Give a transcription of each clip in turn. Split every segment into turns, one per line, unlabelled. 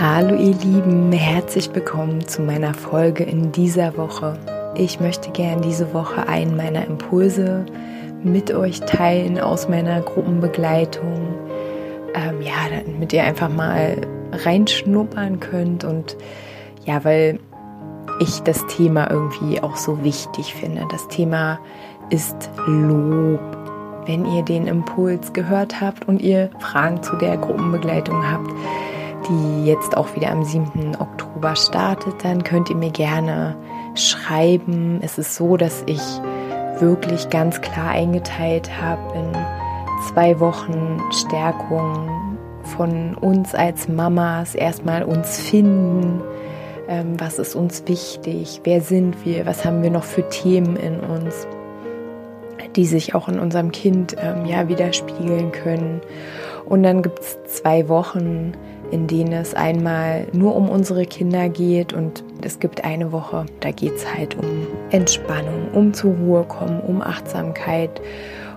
Hallo ihr Lieben, herzlich willkommen zu meiner Folge in dieser Woche. Ich möchte gern diese Woche einen meiner Impulse mit euch teilen aus meiner Gruppenbegleitung. Ähm, ja, damit ihr einfach mal reinschnuppern könnt und ja, weil ich das Thema irgendwie auch so wichtig finde. Das Thema ist Lob. Wenn ihr den Impuls gehört habt und ihr Fragen zu der Gruppenbegleitung habt, die jetzt auch wieder am 7. Oktober startet, dann könnt ihr mir gerne schreiben. Es ist so, dass ich wirklich ganz klar eingeteilt habe in zwei Wochen Stärkung von uns als Mamas, erstmal uns finden, ähm, was ist uns wichtig, wer sind wir, was haben wir noch für Themen in uns, die sich auch in unserem Kind ähm, ja widerspiegeln können. Und dann gibt es zwei Wochen in denen es einmal nur um unsere Kinder geht und es gibt eine Woche, da geht es halt um Entspannung, um zur Ruhe kommen, um Achtsamkeit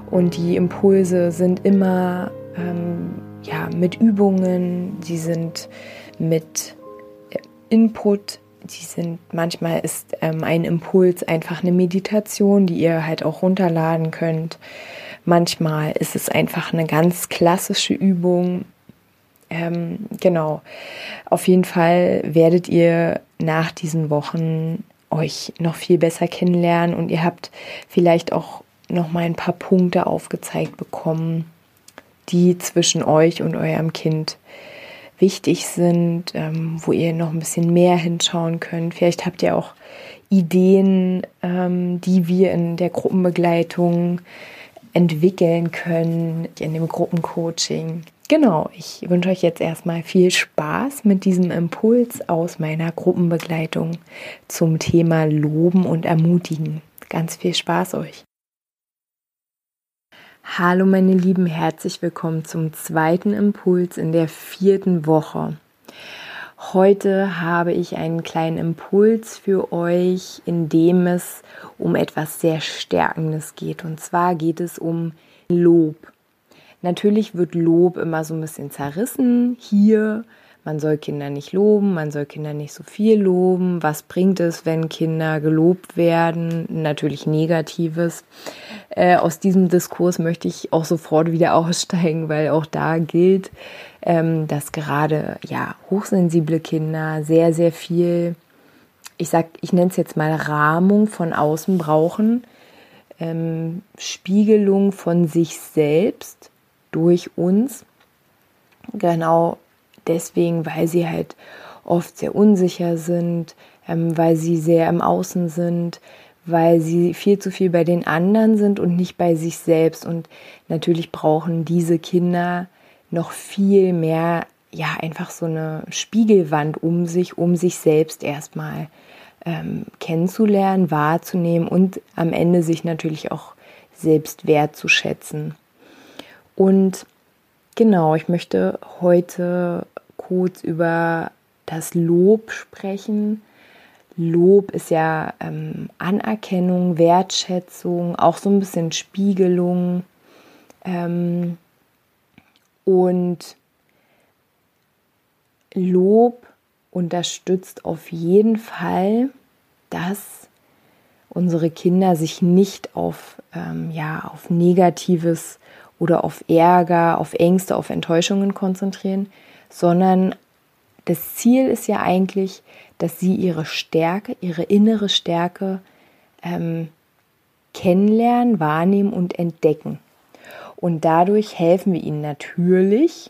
und die Impulse sind immer ähm, ja, mit Übungen, die sind mit Input, die sind manchmal ist ähm, ein Impuls einfach eine Meditation, die ihr halt auch runterladen könnt. Manchmal ist es einfach eine ganz klassische Übung, ähm, genau. Auf jeden Fall werdet ihr nach diesen Wochen euch noch viel besser kennenlernen und ihr habt vielleicht auch noch mal ein paar Punkte aufgezeigt bekommen, die zwischen euch und eurem Kind wichtig sind, ähm, wo ihr noch ein bisschen mehr hinschauen könnt. Vielleicht habt ihr auch Ideen, ähm, die wir in der Gruppenbegleitung entwickeln können, in dem Gruppencoaching. Genau, ich wünsche euch jetzt erstmal viel Spaß mit diesem Impuls aus meiner Gruppenbegleitung zum Thema Loben und Ermutigen. Ganz viel Spaß euch. Hallo meine Lieben, herzlich willkommen zum zweiten Impuls in der vierten Woche. Heute habe ich einen kleinen Impuls für euch, in dem es um etwas sehr Stärkendes geht. Und zwar geht es um Lob. Natürlich wird Lob immer so ein bisschen zerrissen. Hier, man soll Kinder nicht loben, man soll Kinder nicht so viel loben. Was bringt es, wenn Kinder gelobt werden? Natürlich Negatives. Äh, aus diesem Diskurs möchte ich auch sofort wieder aussteigen, weil auch da gilt, ähm, dass gerade ja hochsensible Kinder sehr, sehr viel, ich sag, ich nenne es jetzt mal Rahmung von außen brauchen. Ähm, Spiegelung von sich selbst durch uns. Genau deswegen, weil sie halt oft sehr unsicher sind, ähm, weil sie sehr im Außen sind, weil sie viel zu viel bei den anderen sind und nicht bei sich selbst. Und natürlich brauchen diese Kinder noch viel mehr, ja, einfach so eine Spiegelwand um sich, um sich selbst erstmal ähm, kennenzulernen, wahrzunehmen und am Ende sich natürlich auch selbst wertzuschätzen. Und genau, ich möchte heute kurz über das Lob sprechen. Lob ist ja ähm, Anerkennung, Wertschätzung, auch so ein bisschen Spiegelung. Ähm, und Lob unterstützt auf jeden Fall, dass unsere Kinder sich nicht auf, ähm, ja, auf Negatives oder auf Ärger, auf Ängste, auf Enttäuschungen konzentrieren, sondern das Ziel ist ja eigentlich, dass sie ihre Stärke, ihre innere Stärke ähm, kennenlernen, wahrnehmen und entdecken. Und dadurch helfen wir ihnen natürlich,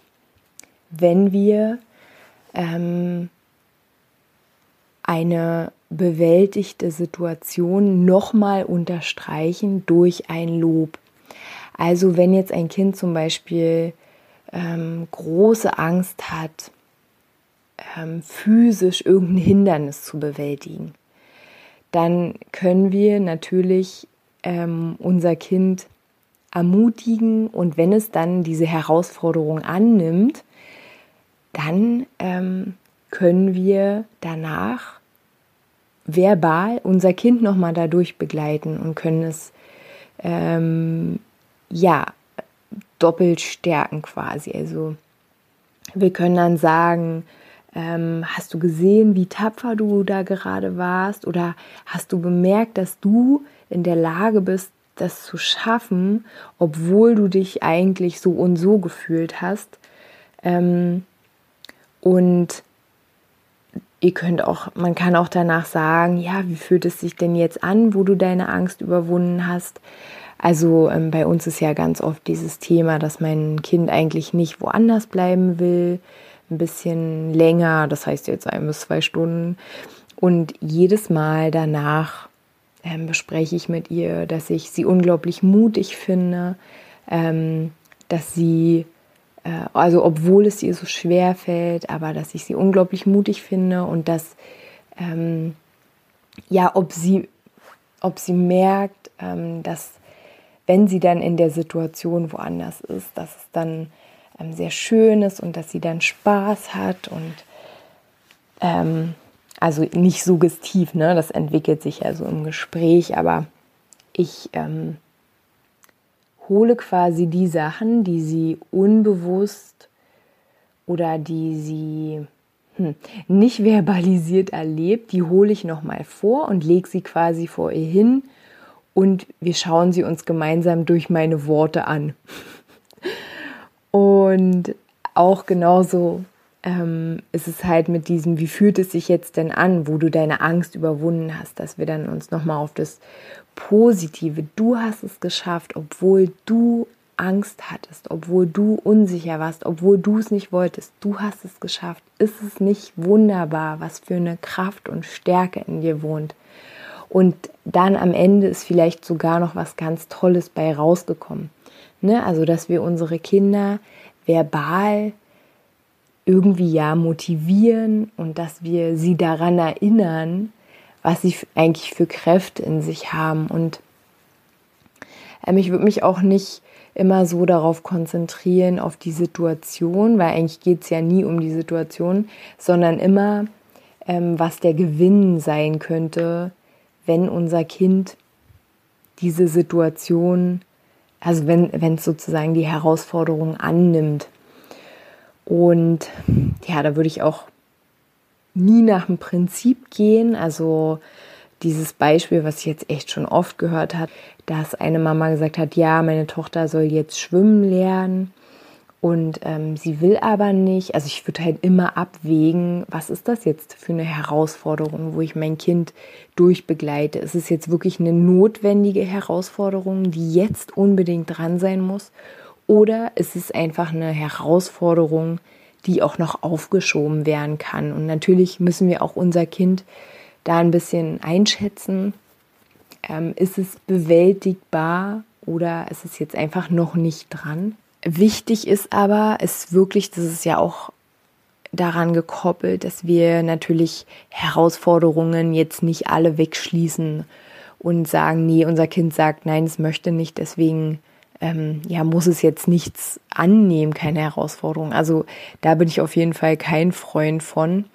wenn wir ähm, eine bewältigte Situation nochmal unterstreichen durch ein Lob. Also wenn jetzt ein Kind zum Beispiel ähm, große Angst hat, ähm, physisch irgendein Hindernis zu bewältigen, dann können wir natürlich ähm, unser Kind ermutigen und wenn es dann diese Herausforderung annimmt, dann ähm, können wir danach verbal unser Kind nochmal dadurch begleiten und können es ähm, ja doppelt stärken quasi. Also wir können dann sagen, ähm, hast du gesehen, wie tapfer du da gerade warst? Oder hast du bemerkt, dass du in der Lage bist, das zu schaffen, obwohl du dich eigentlich so und so gefühlt hast? Ähm, und ihr könnt auch, man kann auch danach sagen, ja, wie fühlt es sich denn jetzt an, wo du deine Angst überwunden hast? Also ähm, bei uns ist ja ganz oft dieses Thema, dass mein Kind eigentlich nicht woanders bleiben will, ein bisschen länger, das heißt jetzt ein bis zwei Stunden. Und jedes Mal danach ähm, bespreche ich mit ihr, dass ich sie unglaublich mutig finde, ähm, dass sie äh, also obwohl es ihr so schwer fällt, aber dass ich sie unglaublich mutig finde und dass, ähm, ja, ob sie, ob sie merkt, ähm, dass wenn sie dann in der Situation woanders ist, dass es dann ähm, sehr schön ist und dass sie dann Spaß hat und ähm, also nicht suggestiv, ne? Das entwickelt sich ja so im Gespräch, aber ich ähm, hole quasi die Sachen, die sie unbewusst oder die sie hm, nicht verbalisiert erlebt, die hole ich nochmal vor und lege sie quasi vor ihr hin und wir schauen sie uns gemeinsam durch meine Worte an. und auch genauso ähm, ist es halt mit diesem, wie fühlt es sich jetzt denn an, wo du deine Angst überwunden hast, dass wir dann uns nochmal auf das Positive. Du hast es geschafft, obwohl du Angst hattest, obwohl du unsicher warst, obwohl du es nicht wolltest. Du hast es geschafft. Ist es nicht wunderbar, was für eine Kraft und Stärke in dir wohnt? Und dann am Ende ist vielleicht sogar noch was ganz Tolles bei rausgekommen. Ne? Also, dass wir unsere Kinder verbal irgendwie ja motivieren und dass wir sie daran erinnern, was sie eigentlich für Kräfte in sich haben. Und ähm, ich würde mich auch nicht immer so darauf konzentrieren, auf die Situation, weil eigentlich geht es ja nie um die Situation, sondern immer, ähm, was der Gewinn sein könnte, wenn unser Kind diese Situation, also wenn es sozusagen die Herausforderung annimmt. Und ja, da würde ich auch nie nach dem Prinzip gehen. Also dieses Beispiel, was ich jetzt echt schon oft gehört habe, dass eine Mama gesagt hat, ja, meine Tochter soll jetzt schwimmen lernen und ähm, sie will aber nicht. Also ich würde halt immer abwägen, was ist das jetzt für eine Herausforderung, wo ich mein Kind durchbegleite. Ist es jetzt wirklich eine notwendige Herausforderung, die jetzt unbedingt dran sein muss? Oder ist es einfach eine Herausforderung, die auch noch aufgeschoben werden kann. Und natürlich müssen wir auch unser Kind da ein bisschen einschätzen. Ähm, ist es bewältigbar oder ist es jetzt einfach noch nicht dran? Wichtig ist aber, ist wirklich, das ist ja auch daran gekoppelt, dass wir natürlich Herausforderungen jetzt nicht alle wegschließen und sagen, nee, unser Kind sagt, nein, es möchte nicht, deswegen ähm, ja, muss es jetzt nichts annehmen, keine Herausforderung. Also da bin ich auf jeden Fall kein Freund von,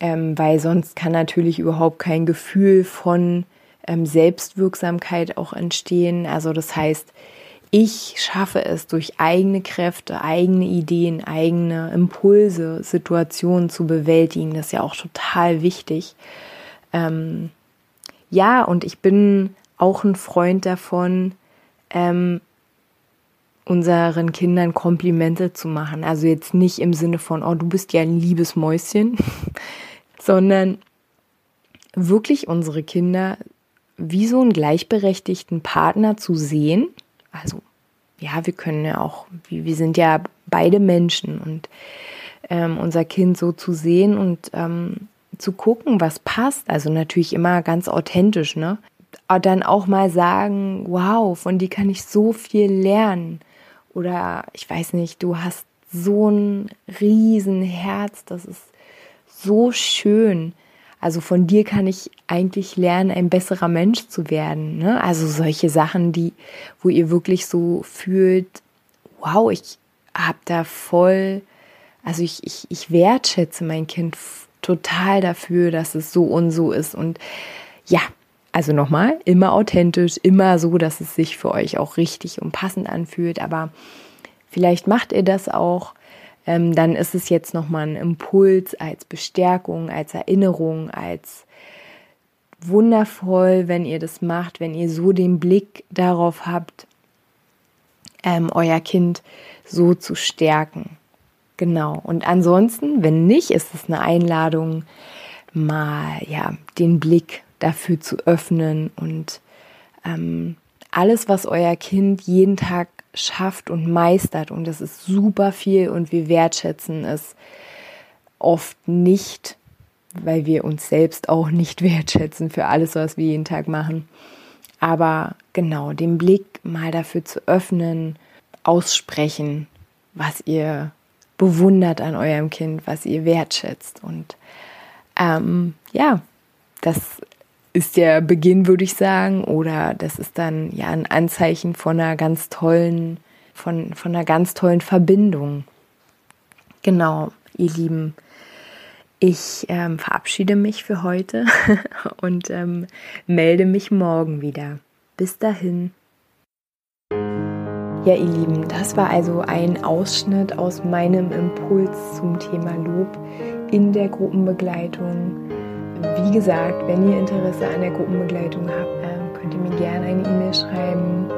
ähm, weil sonst kann natürlich überhaupt kein Gefühl von ähm, Selbstwirksamkeit auch entstehen. Also das heißt, ich schaffe es durch eigene Kräfte, eigene Ideen, eigene Impulse, Situationen zu bewältigen. Das ist ja auch total wichtig. Ähm, ja, und ich bin auch ein Freund davon, ähm, unseren Kindern Komplimente zu machen. Also jetzt nicht im Sinne von, oh, du bist ja ein liebes Mäuschen, sondern wirklich unsere Kinder wie so einen gleichberechtigten Partner zu sehen. Also ja, wir können ja auch, wir sind ja beide Menschen und ähm, unser Kind so zu sehen und ähm, zu gucken, was passt. Also natürlich immer ganz authentisch, ne? Aber dann auch mal sagen, wow, von dir kann ich so viel lernen. Oder ich weiß nicht, du hast so ein riesen Herz, das ist so schön. Also von dir kann ich eigentlich lernen, ein besserer Mensch zu werden. Ne? Also solche Sachen, die, wo ihr wirklich so fühlt, wow, ich habe da voll, also ich, ich, ich wertschätze mein Kind total dafür, dass es so und so ist. Und ja, also nochmal, immer authentisch, immer so, dass es sich für euch auch richtig und passend anfühlt. Aber vielleicht macht ihr das auch ähm, dann ist es jetzt nochmal ein Impuls als Bestärkung, als Erinnerung, als wundervoll, wenn ihr das macht, wenn ihr so den Blick darauf habt, ähm, euer Kind so zu stärken. Genau. Und ansonsten, wenn nicht, ist es eine Einladung, mal ja den Blick dafür zu öffnen und ähm, alles, was euer Kind jeden Tag schafft und meistert. Und das ist super viel und wir wertschätzen es oft nicht, weil wir uns selbst auch nicht wertschätzen für alles, was wir jeden Tag machen. Aber genau, den Blick mal dafür zu öffnen, aussprechen, was ihr bewundert an eurem Kind, was ihr wertschätzt. Und ähm, ja, das ist der Beginn, würde ich sagen, oder das ist dann ja ein Anzeichen von einer ganz tollen, von, von einer ganz tollen Verbindung. Genau, ihr Lieben. Ich ähm, verabschiede mich für heute und ähm, melde mich morgen wieder. Bis dahin. Ja, ihr Lieben, das war also ein Ausschnitt aus meinem Impuls zum Thema Lob in der Gruppenbegleitung wie gesagt, wenn ihr Interesse an der Gruppenbegleitung habt, ähm, könnt ihr mir gerne eine E-Mail schreiben.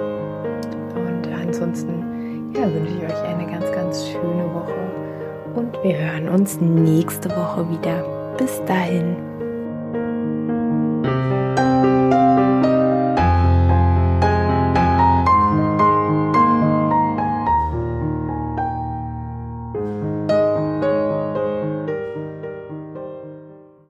Und ansonsten ja, wünsche ich euch eine ganz, ganz schöne Woche. Und wir hören uns nächste Woche wieder. Bis dahin.